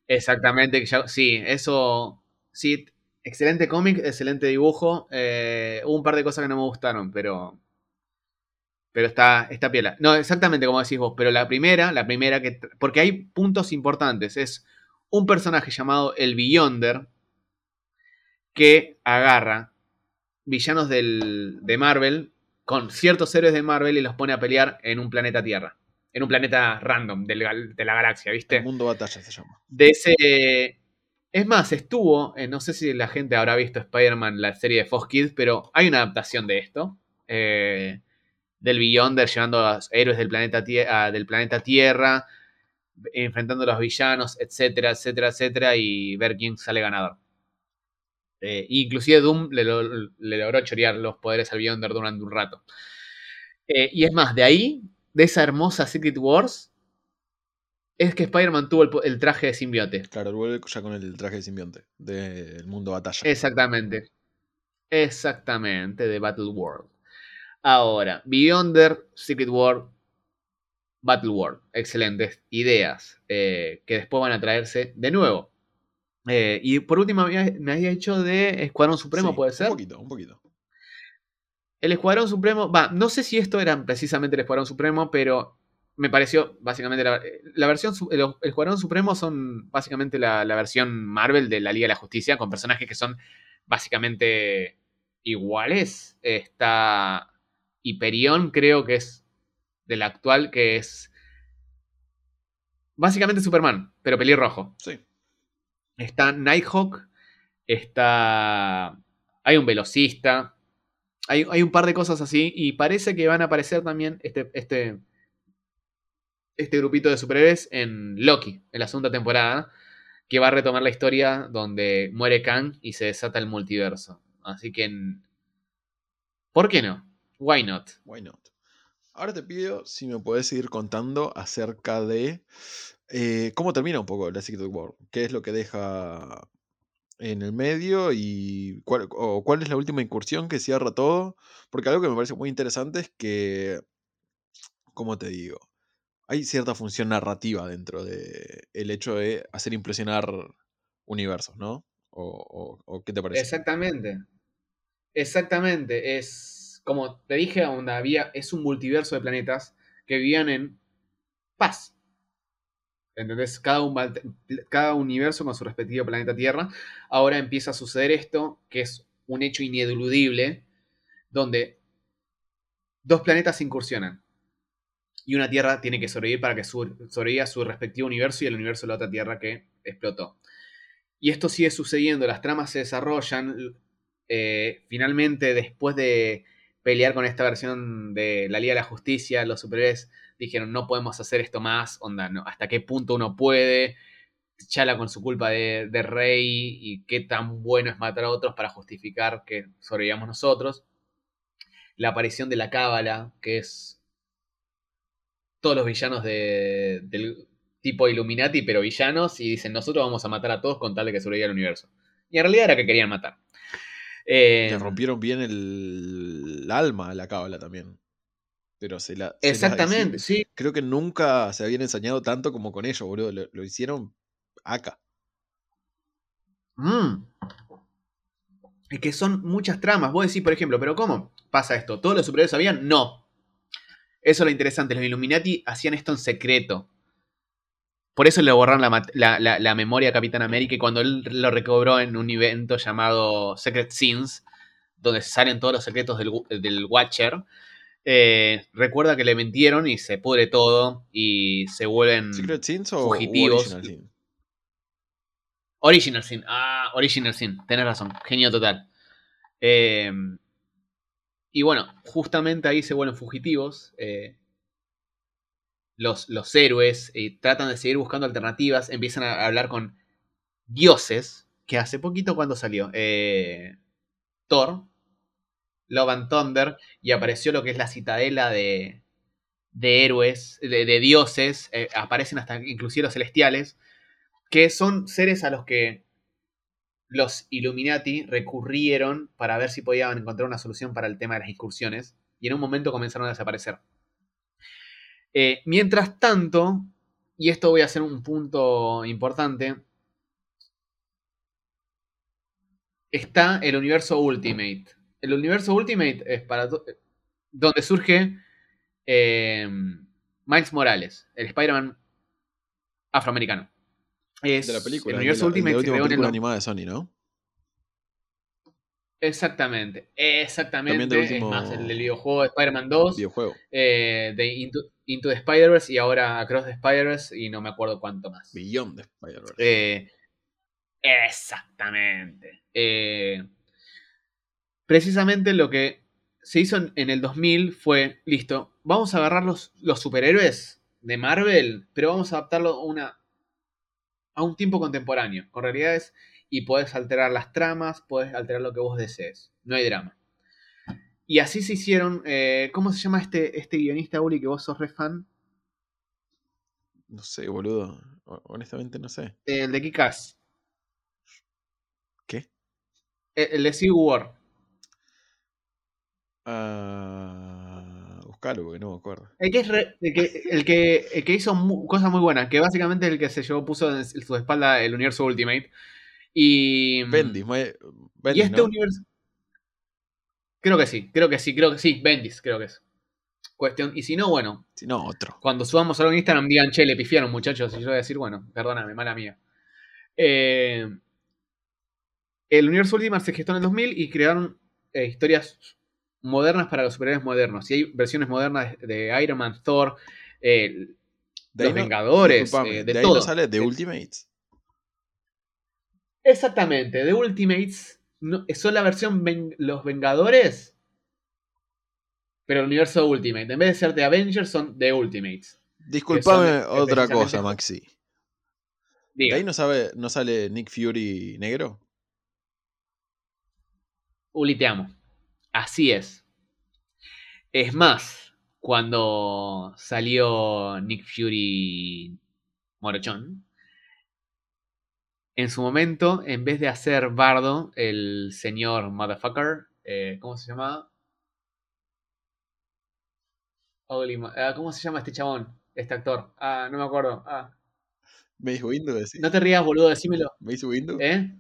Exactamente. Que ya- sí, eso. Sí, excelente cómic, excelente dibujo. eh, hubo un par de cosas que no me gustaron, pero. Pero está, está piola. No, exactamente como decís vos. Pero la primera, la primera que. Porque hay puntos importantes. Es un personaje llamado el Beyonder. Que agarra villanos del, de Marvel. Con ciertos héroes de Marvel y los pone a pelear en un planeta Tierra en un planeta random del de la galaxia, ¿viste? El mundo batalla se llama. De ese. Es más, estuvo. eh, no sé si la gente habrá visto Spider-Man, la serie de Fox Kids, pero hay una adaptación de esto. eh, del Beyonder llevando a los héroes del planeta, Tie- a- del planeta Tierra, enfrentando a los villanos, etcétera, etcétera, etcétera, y ver quién sale ganador. Eh, inclusive Doom le, lo- le logró chorear los poderes al Beyonder durante un rato. Eh, y es más, de ahí, de esa hermosa Secret Wars, es que Spider-Man tuvo el, traje de simbiote. Claro, vuelve ya con el traje de simbionte del mundo batalla. Exactamente. Exactamente, de Battle World. Ahora, Beyonder, Secret War, Battle World. Excelentes ideas eh, que después van a traerse de nuevo Eh, y por último, me había- me había hecho de Escuadrón Supremo, Sí, ¿puede ser? Un poquito, un poquito. El Escuadrón Supremo, va, no sé si esto era precisamente el Escuadrón Supremo, pero me pareció básicamente la, la versión, el, el Escuadrón Supremo son básicamente la, la versión Marvel de la Liga de la Justicia, con personajes que son básicamente iguales. Está Hyperion, creo que es del actual, que es básicamente Superman, pero pelirrojo. Sí. Está Nighthawk, está... Hay un velocista, hay, hay un par de cosas así y parece que van a aparecer también este, este, este grupito de superhéroes en Loki, en la segunda temporada, que va a retomar la historia donde muere Kang y se desata el multiverso. Así que... ¿Por qué no? Why not? Why not? Ahora te pido si me puedes seguir contando acerca de eh, cómo termina un poco la Secret War. ¿Qué es lo que deja en el medio y cuál, o cuál es la última incursión que cierra todo? Porque algo que me parece muy interesante es que, ¿cómo te digo? Hay cierta función narrativa dentro de el hecho de hacer impresionar universos, ¿no? O, ¿qué te parece? Exactamente. Exactamente. Es como te dije, onda, había, es un multiverso de planetas que vivían en paz. ¿Entendés? Cada, un, cada universo con su respectivo planeta Tierra. Ahora empieza a suceder esto, que es un hecho ineludible, donde dos planetas incursionan. Y una Tierra tiene que sobrevivir para que sobreviva su respectivo universo y el universo de la otra Tierra que explotó. Y esto sigue sucediendo, las tramas se desarrollan. eh, finalmente, después de pelear con esta versión de la Liga de la Justicia, los superhéroes dijeron, no podemos hacer esto más, onda, no, hasta qué punto uno puede. Chala con su culpa de, de rey y qué tan bueno es matar a otros para justificar que sobrevivamos nosotros. La aparición de la Cábala, que es todos los villanos de- del tipo Illuminati, pero villanos, y dicen, nosotros vamos a matar a todos con tal de que sobreviva el universo. Y en realidad era que querían matar. Eh, rompieron bien el, el alma la cábala también. Pero se la. se exactamente, sí. Creo que nunca se habían ensañado tanto como con ellos, boludo. Lo, lo hicieron acá. Mm. Es que son muchas tramas. Vos decís, por ejemplo, ¿pero cómo pasa esto? ¿Todos los superhéroes sabían? No. Eso es lo interesante. Los Illuminati hacían esto en secreto. Por eso le borraron la, la- la- la memoria a Capitán América y cuando él lo recobró en un evento llamado Secret Scenes, donde salen todos los secretos del, del Watcher, eh, recuerda que le mintieron y se pudre todo y se vuelven... ¿Secret Sins o fugitivos. Original Sin? Original Sin. Ah, Original Sin. Tenés razón. Genio total. Eh, y bueno, justamente ahí se vuelven fugitivos. eh, los, los héroes tratan de seguir buscando alternativas. Empiezan a hablar con dioses. Que hace poquito cuando salió. Thor. Love and Thunder. Y apareció lo que es la citadela de, de héroes. De, dioses. eh, aparecen hasta inclusive los celestiales que son seres a los que los Illuminati recurrieron para ver si podían encontrar una solución para el tema de las incursiones, y en un momento comenzaron a desaparecer. Eh, mientras tanto, y esto voy a hacer un punto importante, está el universo Ultimate. El universo Ultimate es para to- donde surge eh, Miles Morales, el Spider-Man afroamericano. Es De la película. El el de universo la, el de Ultimate la última creó en el película animada de Sony, ¿no? Exactamente, exactamente. También del Es último más, el del videojuego de Spider-Man 2, Videojuego. eh, de Into, Into the Spider-Verse y ahora Across the Spider-Verse y no me acuerdo cuánto más. Beyond de Spider-Verse. Eh, exactamente. Eh, precisamente lo que se hizo en, en el 2000 fue, listo, vamos a agarrar los, los superhéroes de Marvel, pero vamos a adaptarlo a, una, a un tiempo contemporáneo, con realidades, y podés alterar las tramas, podés alterar lo que vos desees. No hay drama. Y así se hicieron, eh, ¿cómo se llama este, este guionista, Uli, que vos sos re fan? No sé, boludo. Ho- Honestamente no sé. El de Kikas. ¿Qué? El, el de Civil War. Ah, buscalo porque no me acuerdo. El que, es re- el que, el que, el que hizo mu- cosas muy buenas, que básicamente es el que se llevó, puso en su espalda el universo Ultimate. Y. Bendis, y Bendis, este ¿no? universo. Creo que sí, creo que sí, creo que sí. Bendis, creo que es. Cuestión. Y si no, bueno, Si no, otro. cuando subamos algo en Instagram digan, che, le pifiaron muchachos, y yo voy a decir, bueno, perdóname, mala mía. Eh, el universo Ultimate se gestó en el 2000 y crearon eh, historias modernas para los superhéroes modernos. Y hay versiones modernas de, de Iron Man, Thor, eh, De ahí los no- Vengadores, eh, de, ahí todo. no sale The Ultimates. Exactamente, The Ultimates no- son la versión ven- Los Vengadores, pero el universo Ultimate. En vez de ser The Avengers, son The Ultimates. Disculpame otra cosa, Maxi. ¿De Diga, ahí no, sabe, no sale Nick Fury negro? Uli, te amo. Así es. Es más, cuando salió Nick Fury Morochón, en su momento, en vez de hacer Bardo, el señor Motherfucker, eh, ¿cómo se llama? Ah, ¿Cómo se llama este chabón? Este actor. Ah, no me acuerdo. Ah. ¿Me dijo Windu? Decís? No te rías, boludo, decímelo. ¿Me hizo Windu? ¿Eh?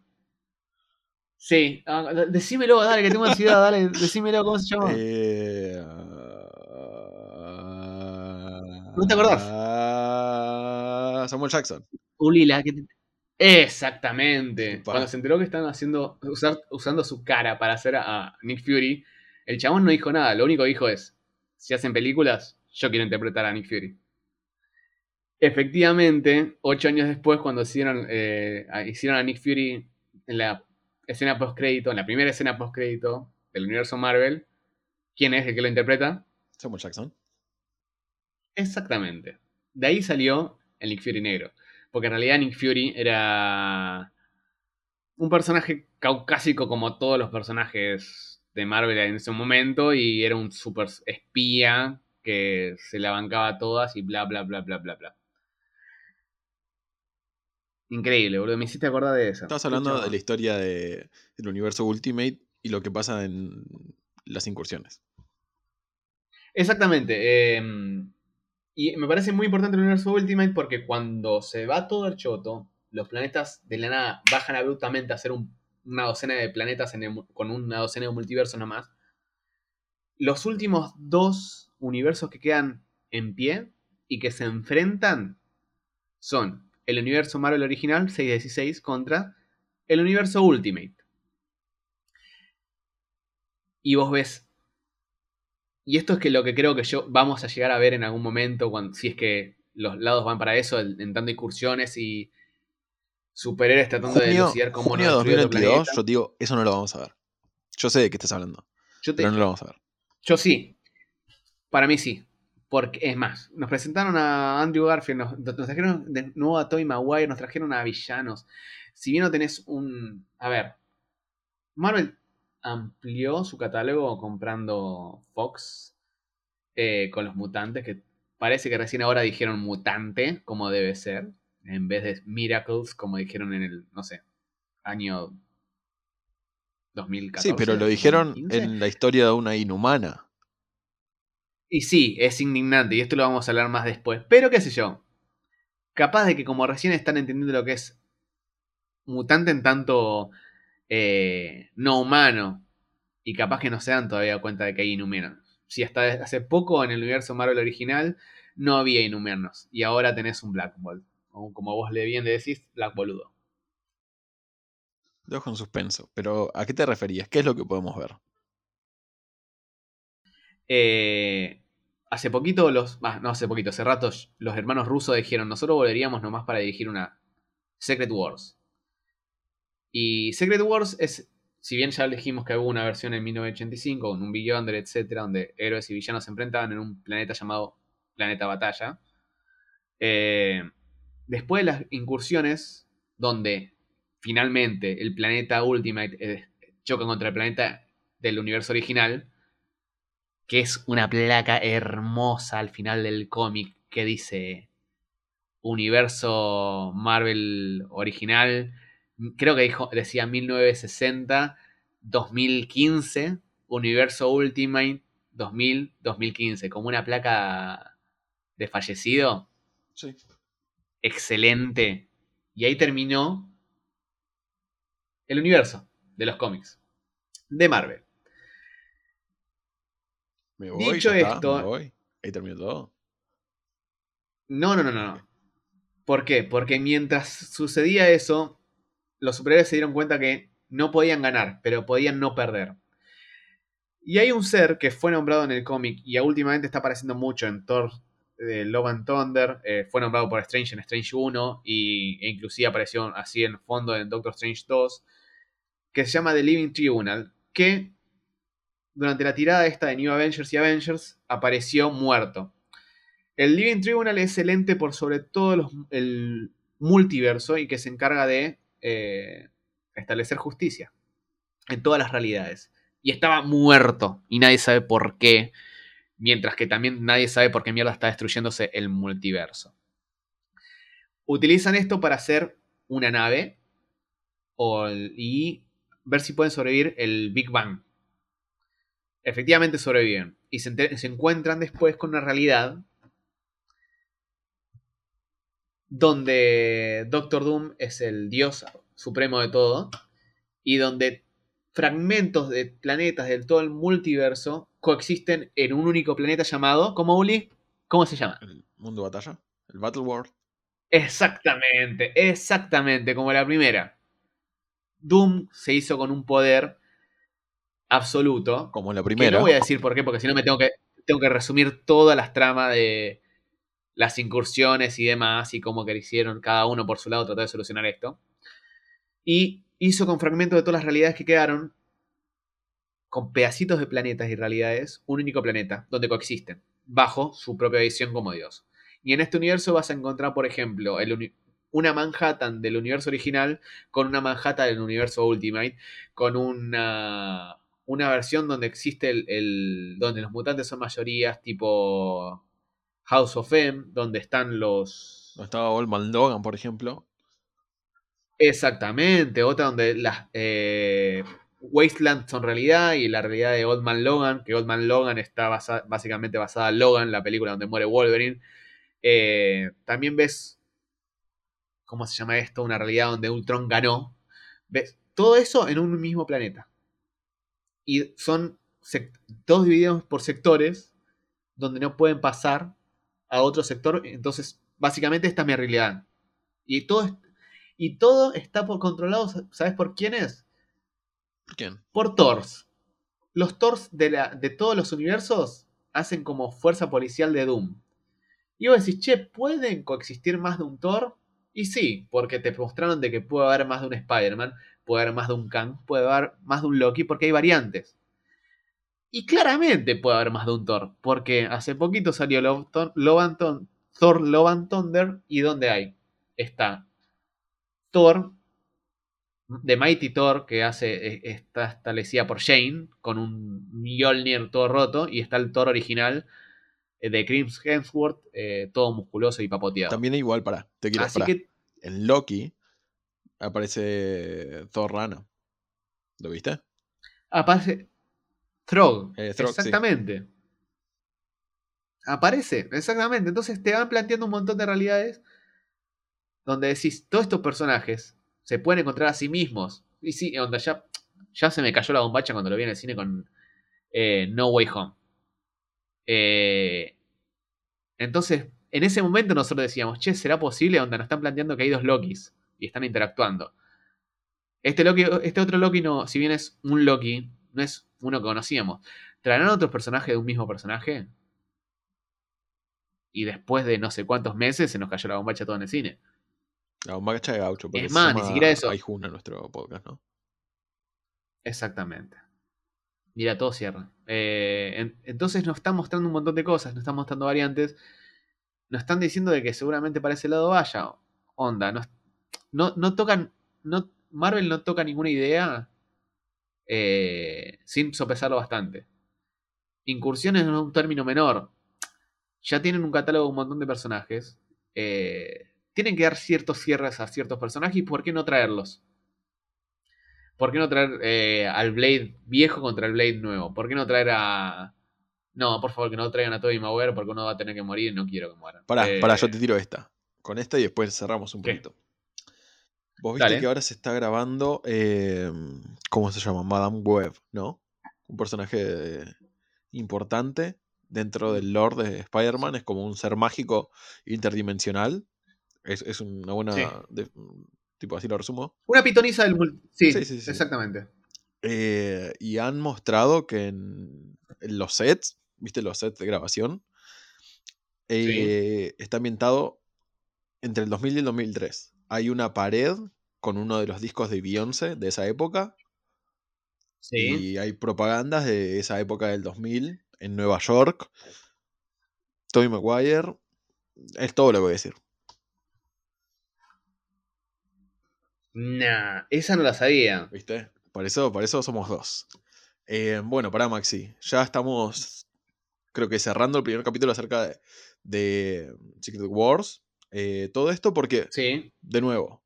Sí. Ah, decímelo, dale, que tengo ansiedad, dale, decímelo, ¿cómo se llama? Eh, ¿No te acordás? ah, Samuel Jackson. Uli, la que te- Exactamente. Cuando se enteró que están haciendo, usar- usando su cara para hacer a, Nick Fury, el chabón no dijo nada. Lo único que dijo es: si hacen películas, yo quiero interpretar a Nick Fury. Efectivamente, ocho años después, cuando hicieron, eh, hicieron a Nick Fury en la escena post-crédito, en la primera escena post-crédito del universo Marvel, ¿quién es el que lo interpreta? Samuel Jackson. Exactamente. De ahí salió el Nick Fury negro. Porque en realidad Nick Fury era un personaje caucásico como todos los personajes de Marvel en ese momento y era un super espía que se la bancaba todas y bla bla bla bla bla bla. Increíble, boludo. Me hiciste acordar de eso. Estabas hablando de la historia de- del universo Ultimate y lo que pasa en las incursiones. Exactamente. eh, y me parece muy importante el universo Ultimate porque cuando se va todo el choto, los planetas de la nada bajan abruptamente a ser un- una docena de planetas en el mu- con una docena de multiversos nomás. Los últimos dos universos que quedan en pie y que se enfrentan son el universo Marvel original 616 contra el universo Ultimate. Y vos ves y esto es que lo que creo que yo vamos a llegar a ver en algún momento, cuando, si es que los lados van para eso, en, tanto incursiones y superhéroes tratando de Junio, elucidar cómo junio no de destruir otro 2022, planeta. yo digo, eso no lo vamos a ver. Yo sé de qué estás hablando, Yo, te- pero no lo vamos a ver. yo sí. Para mí sí. Porque, es más, nos presentaron a Andrew Garfield, nos, nos trajeron de nuevo a Tobey Maguire, nos trajeron a villanos. Si bien no tenés un... A ver, Marvel amplió su catálogo comprando Fox eh, con los mutantes, que parece que recién ahora dijeron mutante, como debe ser, en vez de Miracles, como dijeron en el, no sé, año 2014. Sí, pero lo dijeron 2015. en la historia de una inhumana. Y sí, es indignante, y esto lo vamos a hablar más después. Pero qué sé yo. Capaz de que como recién están entendiendo lo que es mutante en tanto eh, no humano, y capaz que no se dan todavía cuenta de que hay inhumanos. Si hasta hace poco en el universo Marvel original no había inhumanos, y ahora tenés un Black Bolt. O como vos le bien le decís, Black Boludo. Dejo en suspenso. Pero, ¿a qué te referías? ¿Qué es lo que podemos ver? Eh, hace poquito, los. ah, no hace poquito, hace rato, los hermanos rusos dijeron: Nosotros volveríamos nomás para dirigir una Secret Wars. Y Secret Wars es. Si bien ya dijimos que hubo una versión en 1985 con un Beyonder, etcétera, donde héroes y villanos se enfrentaban en un planeta llamado Planeta Batalla. eh, después de las incursiones, donde finalmente el planeta Ultimate eh, choca contra el planeta del universo original, que es una placa hermosa al final del cómic que dice Universo Marvel original, creo que dijo, decía 1960, 2015, Universo Ultimate 2000, 2015, como una placa de fallecido, Sí. excelente. Y ahí terminó el universo de los cómics de Marvel. Me voy, Dicho ya está, esto- me voy. Ahí terminó todo. No, no, no, no. no. ¿Por qué? Porque mientras sucedía eso, los superhéroes se dieron cuenta que no podían ganar, pero podían no perder. Y hay un ser que fue nombrado en el cómic y últimamente está apareciendo mucho en Thor eh, Love and Thunder. eh, fue nombrado por Strange en Strange 1 y, e inclusive apareció así en fondo en Doctor Strange 2. Que se llama The Living Tribunal. Que durante la tirada esta de New Avengers y Avengers apareció muerto. El Living Tribunal es el ente por sobre todo el multiverso y que se encarga de eh, establecer justicia en todas las realidades. Y estaba muerto y nadie sabe por qué. Mientras que también nadie sabe por qué mierda está destruyéndose el multiverso. Utilizan esto para hacer una nave o y ver si pueden sobrevivir el Big Bang. Efectivamente sobreviven. Y se, encuentran después con una realidad donde Doctor Doom es el dios supremo de todo y donde fragmentos de planetas del todo el multiverso coexisten en un único planeta llamado, ¿cómo Uli? ¿Cómo se llama? El mundo batalla. El Battle World. Exactamente, exactamente, como la primera. Doom se hizo con un poder absoluto. Como la Que primera. no voy a decir por qué, porque si no me tengo que, tengo que resumir todas las tramas de las incursiones y demás, y cómo que hicieron cada uno por su lado tratar de solucionar esto. Y hizo con fragmentos de todas las realidades que quedaron, con pedacitos de planetas y realidades, un único planeta, donde coexisten, bajo su propia visión como Dios. Y en este universo vas a encontrar, por ejemplo, el una Manhattan del universo original con una Manhattan del universo Ultimate, con una, una versión donde existe el, el- donde los mutantes son mayorías, tipo House of M, donde están los... No estaba Old Man Logan, por ejemplo. Exactamente, otra donde las eh, Wasteland son realidad y la realidad de Old Man Logan, que Old Man Logan está basa- básicamente basada en Logan, la película donde muere Wolverine. Eh, también ves, ¿cómo se llama esto? Una realidad donde Ultron ganó. ¿Ves? Todo eso en un mismo planeta. Y son todos divididos por sectores donde no pueden pasar a otro sector. Entonces, básicamente esta es mi realidad. Y todo, y todo está por controlado, ¿sabes por quién es? ¿Por quién? Por Thors. Los Thors de, la- de todos los universos hacen como fuerza policial de Doom. Y vos decís, che, ¿pueden coexistir más de un Thor? Y sí, porque te mostraron de que puede haber más de un Spider-Man, puede haber más de un Kang, puede haber más de un Loki, porque hay variantes. Y claramente puede haber más de un Thor, porque hace poquito salió Love, Thor- Love and Thor Love and Thunder, y ¿dónde hay? Está Thor, de Mighty Thor, que hace, eh, está establecida por Shane, con un Mjolnir todo roto, y está el Thor original eh, de Chris Hemsworth, eh, todo musculoso y papoteado. También igual, para. Te quiero Así que, En Loki aparece Thor Rana. ¿Lo viste? aparece Throg, Eh, Throg, sí. exactamente. Aparece, exactamente. Entonces te van planteando un montón de realidades donde decís, todos estos personajes se pueden encontrar a sí mismos. Y sí, onda, ya, ya se me cayó la bombacha cuando lo vi en el cine con eh, No Way Home. Eh, entonces, en ese momento nosotros decíamos, che, ¿será posible? Onda, nos están planteando que hay dos Lokis y están interactuando. Este, Loki, este otro Loki, no, si bien es un Loki, no es uno que conocíamos. ¿Traerán otros personajes de un mismo personaje? Y después de no sé cuántos meses se nos cayó la bombacha todo en el cine. La bombacha de gaucho. Es más, ni siquiera eso. Aijuna nuestro podcast, ¿no? Exactamente. Mira, todo cierra. Eh, en- entonces nos están mostrando un montón de cosas, nos están mostrando variantes. Nos están diciendo de que seguramente para ese lado vaya. Onda, no, no, no tocan. No, Marvel no toca ninguna idea eh, sin sopesarlo bastante. Incursiones no es un término menor. Ya tienen un catálogo de un montón de personajes. Eh, tienen que dar ciertos cierres a ciertos personajes y ¿por qué no traerlos? ¿Por qué no traer eh, al Blade viejo contra el Blade nuevo? ¿Por qué no traer a... No, por favor, que no traigan a Tobey Maguire porque uno va a tener que morir y no quiero que mueran. Pará, Eh, pará, yo te tiro esta. Con esta y después cerramos un ¿qué? poquito. Vos viste Dale. que ahora se está grabando, eh, ¿cómo se llama? Madame Web, ¿no? Un personaje importante dentro del lore de Spider-Man. Es como un ser mágico interdimensional. Es, es una buena... Sí. de- tipo, así lo resumo. Una pitoniza del Sí, Sí, sí, sí. exactamente. Eh, y han mostrado que en, en los sets, ¿viste los sets de grabación? Eh, Está ambientado entre el 2000 y el 2003. Hay una pared con uno de los discos de Beyoncé de esa época Sí. y hay propagandas de esa época del 2000 en Nueva York. Tobey Maguire. Es todo lo que voy a decir. Nah, esa no la sabía. ¿Viste? Por eso, por eso somos dos. Eh, bueno, para Maxi, ya estamos, creo que cerrando el primer capítulo acerca de, de Secret Wars. Eh, todo esto porque, Sí. de nuevo,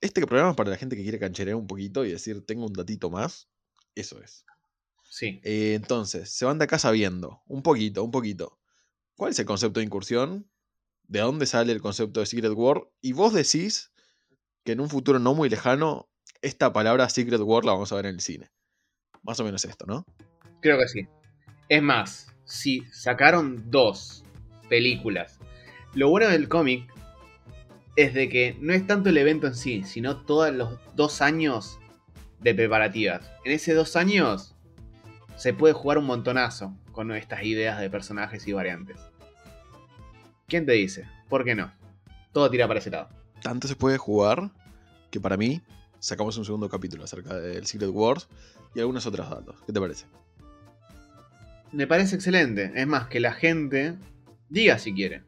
este programa es para la gente que quiere cancherear un poquito y decir, tengo un datito más. Eso es. Sí. Eh, entonces, se van de acá sabiendo, un poquito, un poquito, cuál es el concepto de incursión, de dónde sale el concepto de Secret War, y vos decís que en un futuro no muy lejano, esta palabra Secret War la vamos a ver en el cine. Más o menos esto, ¿no? Creo que sí. Es más, si sacaron dos películas. Lo bueno del cómic es de que no es tanto el evento en sí, sino todos los dos años de preparativas. En esos dos años se puede jugar un montonazo con estas ideas de personajes y variantes. ¿Quién te dice? ¿Por qué no? Todo tira para ese lado. Tanto se puede jugar que para mí sacamos un segundo capítulo acerca del Secret Wars y algunos otros datos. ¿Qué te parece? Me parece excelente. Es más, que la gente diga si quiere.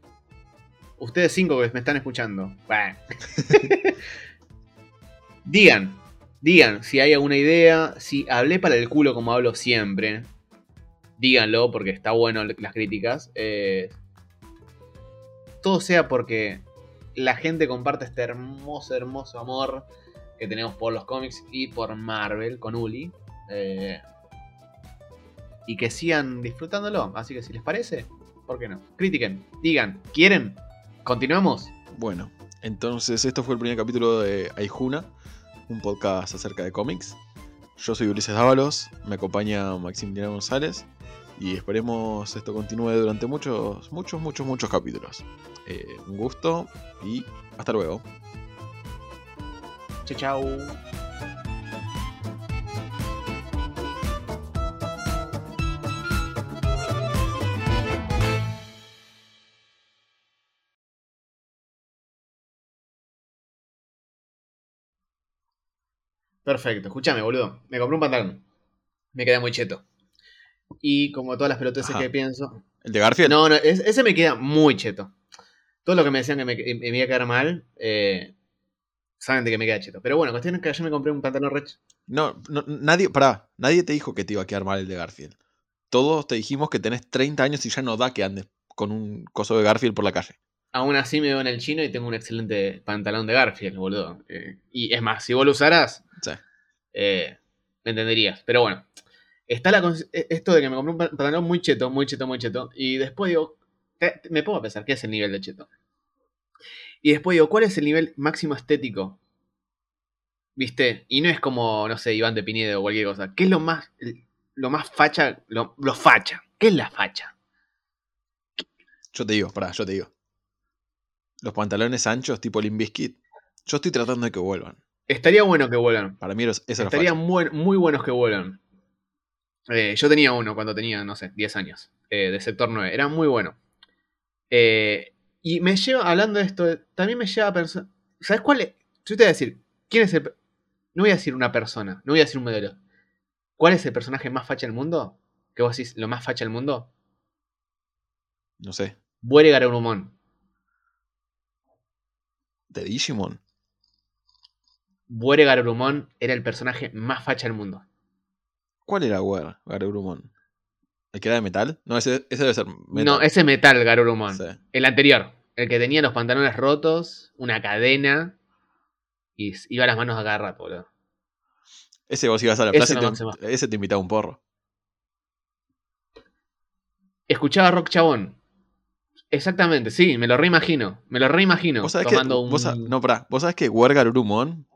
Ustedes cinco que me están escuchando. bah. digan. Digan si hay alguna idea. Si hablé para el culo como hablo siempre. Díganlo porque está bueno las críticas. eh, todo sea porque la gente comparte este hermoso, hermoso amor que tenemos por los cómics y por Marvel con Uli. Eh, y que sigan disfrutándolo. Así que si les parece, ¿por qué no? Critiquen, digan, ¿quieren? ¿Continuamos? Bueno, entonces esto fue el primer capítulo de Aijuna, un podcast acerca de cómics. Yo soy Ulises Dávalos, me acompaña Maximiliano González y esperemos esto continúe durante muchos, muchos, muchos, muchos capítulos. Eh, un gusto y hasta luego. Chao, chao. Perfecto, escúchame, boludo. Me compré un pantalón. Me queda muy cheto. Y como todas las pelotas Ajá. que pienso. ¿El de Garfield? No, no, es- ese me queda muy cheto. Todo lo que me decían que me, me iba a quedar mal, eh, saben de que me queda cheto. Pero bueno, cuestión es que ayer me compré un pantalón rech. No, no, nadie, pará, nadie te dijo que te iba a quedar mal el de Garfield. Todos te dijimos que tenés 30 años y ya no da que andes con un coso de Garfield por la calle. Aún así me veo en el chino y tengo un excelente pantalón de Garfield, boludo. Eh, y es más, si vos lo usaras, Sí. eh, me entenderías. Pero bueno, está la eh, esto de que me compré un pa- pantalón muy cheto, muy cheto, muy cheto. Y después digo, te- te- me pongo a pensar, ¿qué es el nivel de cheto? Y después digo, ¿cuál es el nivel máximo estético? ¿Viste? Y no es como, no sé, Iván de Pinedo o cualquier cosa. ¿Qué es lo más, lo más facha? Lo, lo facha. ¿Qué es la facha? Yo te digo, pará, yo te digo. Los pantalones anchos tipo Limbiskit, yo estoy tratando de que vuelvan. Estaría bueno que vuelvan. Para mí eso facha. muy, muy buenos que vuelan. Eh, yo tenía uno cuando tenía, no sé, 10 años, eh, de sector 9. Era muy bueno. Eh, y me lleva, hablando de esto, también me lleva a pensar. ¿Sabes cuál es? Yo te voy a decir, ¿quién es el. No voy a decir una persona, no voy a decir un modelo. ¿Cuál es el personaje más facha del mundo? ¿Que vos decís lo más facha del mundo? No sé, Buere Garurumon. De Digimon. Buere Garurumon era el personaje más facha del mundo. ¿Cuál era War, Garurumon? ¿El que era de metal? No, ese, ese debe ser metal. No, ese Metal Garurumon. Sí. El anterior, el que tenía los pantalones rotos, una cadena y iba a las manos a cada rato, boludo. Ese vos ibas a la plaza y no, te- ese te invitaba un porro. Escuchaba rock chabón. Exactamente, sí, me lo reimagino. Me lo reimagino. ¿Vos sabés tomando que, un. vos no, pará, ¿vos sabés que Wergarurumon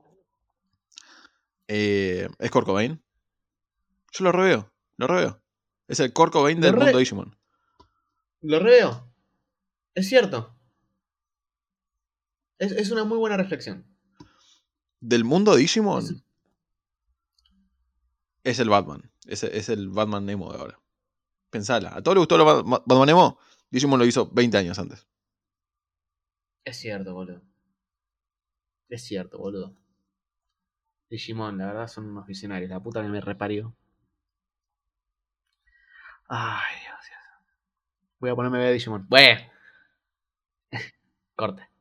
eh, es Kurt Cobain? Yo lo reveo, lo reveo. Es el Lo del re- mundo Digimon. Lo reveo. Es cierto. Es, es una muy buena reflexión. Del mundo Digimon Es- es el Batman. Es, es el Batman Nemo de ahora. Pensala. ¿A todos les gustó el Ba- Ba- Batman Nemo? Digimon lo hizo 20 años antes. Es cierto, boludo. Es cierto, boludo. Digimon, la verdad son unos visionarios. La puta que me reparió. Ay, Dios, Dios. Voy a ponerme a ver Digimon. Bueno. Corte.